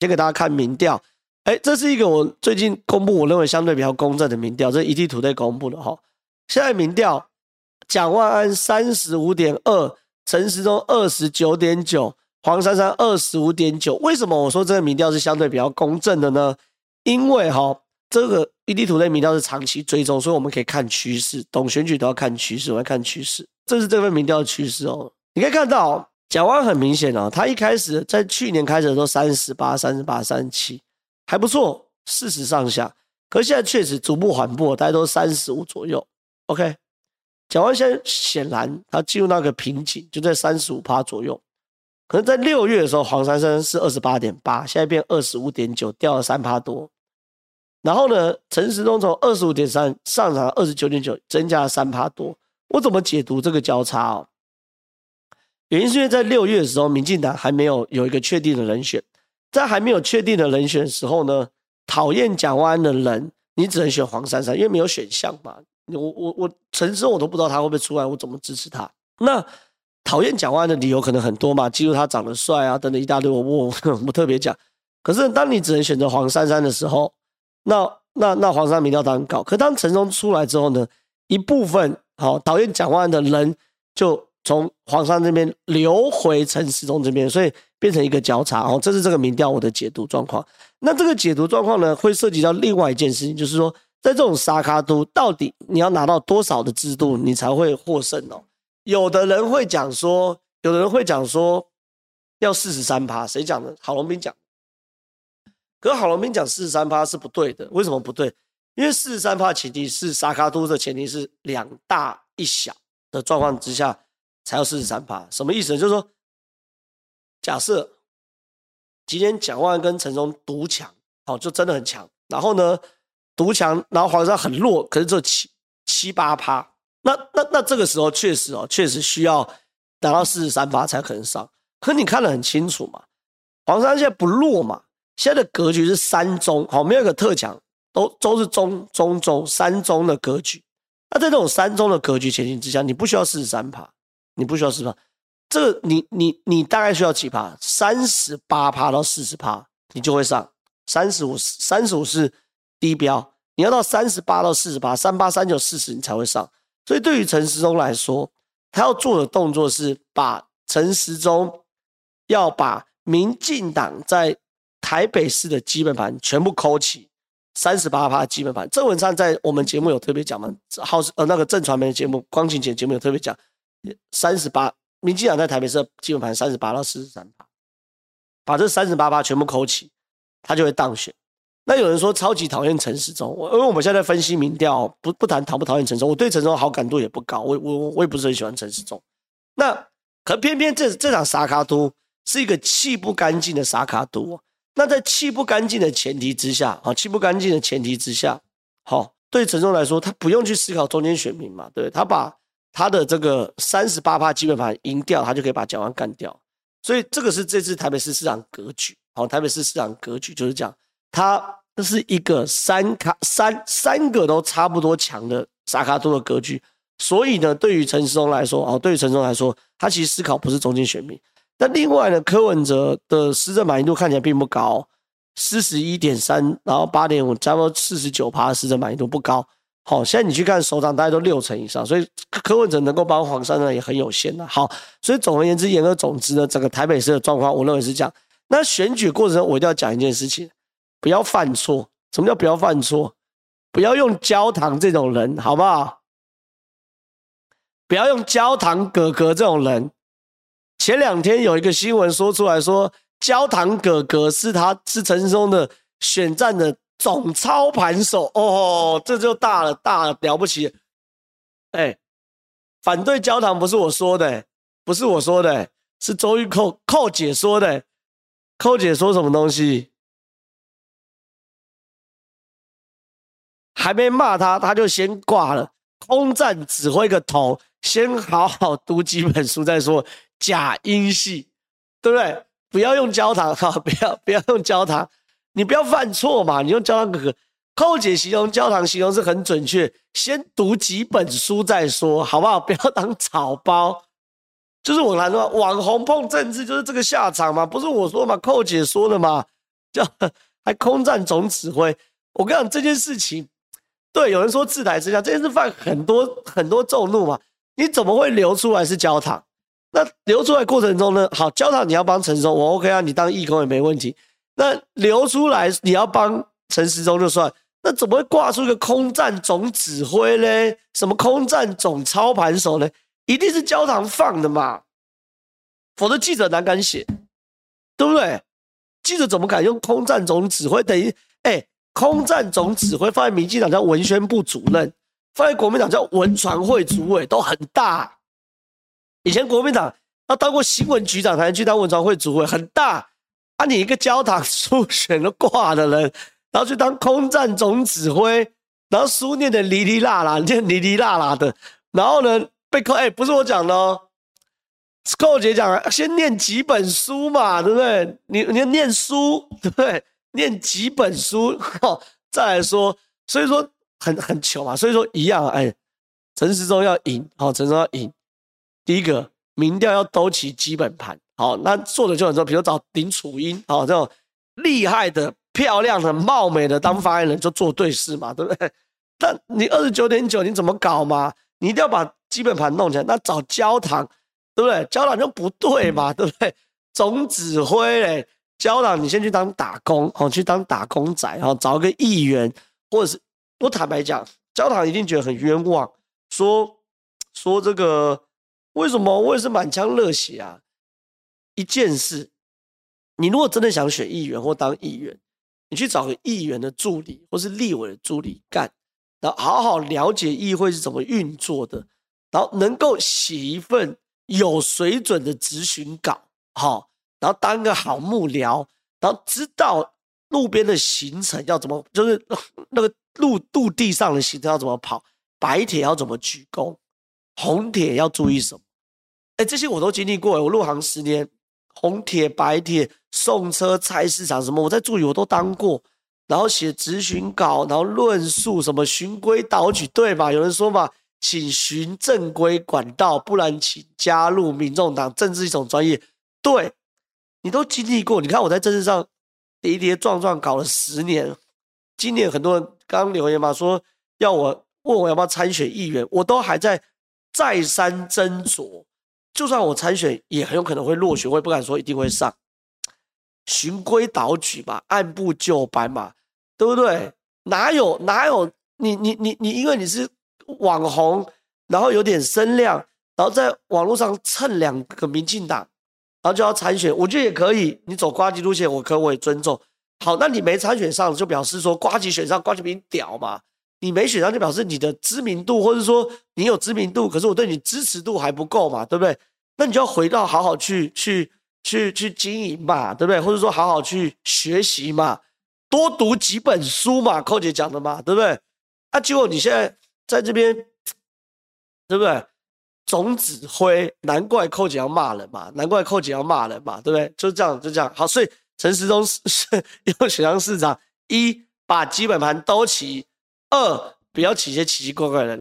先给大家看民调。哎，这是一个我最近公布，我认为相对比较公正的民调，这是 et 土队公布的哈。现在民调，蒋万安三十五点二，陈时中二十九点九，黄珊珊二十五点九。为什么我说这个民调是相对比较公正的呢？因为哈，这个 ETtoday 民调是长期追踪，所以我们可以看趋势，懂选举都要看趋势，我要看趋势。这是这份民调的趋势哦。你可以看到，蒋万很明显哦，他一开始在去年开始的时候三十八、三十八、三十七。还不错，四十上下，可现在确实逐步缓步，大家都三十五左右。OK，蒋万现在显然他进入那个瓶颈，就在三十五趴左右。可能在六月的时候，黄珊珊是二十八点八，现在变二十五点九，掉了三趴多。然后呢，陈时中从二十五点三上涨二十九点九，增加了三趴多。我怎么解读这个交叉哦？原因是因为在六月的时候，民进党还没有有一个确定的人选。在还没有确定的人选的时候呢，讨厌蒋万安的人，你只能选黄珊珊，因为没有选项嘛。我我我陈时中我都不知道他会不会出来，我怎么支持他？那讨厌蒋万安的理由可能很多嘛，记住他长得帅啊，等等一大堆，我我不特别讲。可是当你只能选择黄珊珊的时候，那那那黄珊民调当然高。可当陈时中出来之后呢，一部分好讨厌蒋万安的人就从黄山这边流回陈时中这边，所以。变成一个交叉哦，这是这个民调我的解读状况。那这个解读状况呢，会涉及到另外一件事情，就是说，在这种沙卡都，到底你要拿到多少的制度，你才会获胜哦？有的人会讲说，有的人会讲说，要四十三趴，谁讲的？郝龙斌讲。可郝龙斌讲四十三趴是不对的，为什么不对？因为四十三趴前提是沙卡都的前提是两大一小的状况之下才要四十三趴，什么意思呢？就是说。假设今天蒋万跟陈忠独强，哦，就真的很强。然后呢，独强，然后黄珊很弱，可是只有七七八趴。那那那这个时候确实哦，确实需要达到四十三趴才可能上。可你看得很清楚嘛，黄珊现在不弱嘛，现在的格局是三中，好，没有一个特强，都都是中中中三中的格局。那在这种三中的格局前提之下，你不需要四十三趴，你不需要十趴。这个你你你大概需要几趴？三十八趴到四十趴，你就会上。三十五三十五是低标，你要到三十八到四十八，三八三九四十你才会上。所以对于陈时中来说，他要做的动作是把陈时中要把民进党在台北市的基本盘全部抠起，三十八趴基本盘。郑文灿在我们节目有特别讲吗？好呃那个正传媒的节目，光晴节节目有特别讲，三十八。民进党在台北市基本盘三十八到四十三趴，把这三十八趴全部扣起，他就会当选。那有人说超级讨厌陈时中，我因为我们现在分析民调，不不谈讨不讨厌陈时中，我对陈时中好感度也不高，我我我也不是很喜欢陈时中。那可偏偏这这场沙卡都是一个气不干净的沙卡都。那在气不干净的前提之下，啊，气不干净的前提之下，好，对陈时中来说，他不用去思考中间选民嘛，对他把。他的这个三十八趴基本盘赢掉，他就可以把蒋万干掉。所以这个是这次台北市市长格局。好，台北市市长格局就是这样，他这是一个三卡三三个都差不多强的沙卡多的格局。所以呢，对于陈时中来说，哦，对于陈时中来说，他其实思考不是中间选民。但另外呢，柯文哲的施政满意度看起来并不高，四十一点三，然后八点五，差不多四十九趴，施政满意度不高。好，现在你去看首长，大概都六成以上，所以柯文哲能够帮黄珊珊也很有限的。好，所以总而言之，言而总之呢，整个台北市的状况，我认为是这样。那选举过程中，我一定要讲一件事情，不要犯错。什么叫不要犯错？不要用焦糖这种人，好不好？不要用焦糖哥哥这种人。前两天有一个新闻说出来说，焦糖哥哥是他是陈时中的选战的。总操盘手哦，这就大了，大了，了不起！哎，反对焦糖不是我说的，不是我说的，是周玉扣扣姐说的。扣姐说什么东西？还没骂他，他就先挂了。空战指挥个头，先好好读几本书再说。假音系，对不对？不要用焦糖哈，不要不要用焦糖。你不要犯错嘛！你用焦糖哥哥，寇姐形容焦糖形容是很准确。先读几本书再说，好不好？不要当草包。就是我来说，网红碰政治就是这个下场嘛，不是我说嘛，寇姐说的嘛。叫还空战总指挥。我跟你讲这件事情，对，有人说自抬自下，这件事犯很多很多众怒嘛。你怎么会流出来是焦糖？那流出来过程中呢？好，焦糖你要帮陈松，我 OK 啊，你当义工也没问题。那流出来你要帮陈时中就算，那怎么会挂出一个空战总指挥嘞？什么空战总操盘手呢？一定是焦糖放的嘛，否则记者哪敢写，对不对？记者怎么敢用空战总指挥？等于哎，空战总指挥放在民进党叫文宣部主任，放在国民党叫文传会主委，都很大。以前国民党要当过新闻局长才能去当文传会主委，很大。啊，你一个焦糖书选都挂的人，然后去当空战总指挥，然后书念的哩哩啦啦，念哩哩啦啦的，然后呢被扣，哎、不是我讲的哦，是寇姐讲，先念几本书嘛，对不对？你你要念书，对不对？念几本书，再来说，所以说很很糗嘛，所以说一样，哎，陈时中要赢，好，陈时中要赢。第一个民调要兜起基本盘，好，那做的就很多，比如找林楚英，好，这种厉害的、漂亮的、貌美的当发言人就做对事嘛，对不对？但你二十九点九，你怎么搞嘛？你一定要把基本盘弄起来。那找焦糖，对不对？焦糖就不对嘛，对不对？总指挥嘞，焦糖你先去当打工，哦，去当打工仔，然后找一个议员，或者是我坦白讲，焦糖一定觉得很冤枉，说说这个。为什么我也是满腔热血啊？一件事，你如果真的想选议员或当议员，你去找个议员的助理或是立委的助理干，然后好好了解议会是怎么运作的，然后能够写一份有水准的咨询稿，好，然后当个好幕僚，然后知道路边的行程要怎么，就是那个陆陆地上的行程要怎么跑，白铁要怎么鞠躬。红铁要注意什么？哎，这些我都经历过。我入行十年，红铁、白铁、送车、菜市场什么，我在助理我都当过。然后写质询稿，然后论述什么循规蹈矩，对吧？有人说嘛，请循正规管道，不然请加入民众党。政治一种专业，对，你都经历过。你看我在政治上跌跌撞撞搞了十年，今年很多人刚留言嘛，说要我问我要不要参选议员，我都还在。再三斟酌，就算我参选，也很有可能会落选。我也不敢说一定会上，循规蹈矩吧，按部就班嘛，对不对？哪有哪有你你你你，因为你是网红，然后有点声量，然后在网络上蹭两个民进党，然后就要参选，我觉得也可以。你走瓜吉路线，我可我也尊重。好，那你没参选上，就表示说瓜吉选上，瓜吉比你屌嘛。你没选上就表示你的知名度，或者说你有知名度，可是我对你支持度还不够嘛，对不对？那你就要回到好好去去去去经营嘛，对不对？或者说好好去学习嘛，多读几本书嘛，寇姐讲的嘛，对不对？啊，结果你现在在这边，对不对？总指挥，难怪寇姐要骂人嘛，难怪寇姐要骂人嘛，对不对？就这样，就这样。好，所以陈时中是要 选上市长，一把基本盘兜齐。二，不要起些奇奇怪怪的。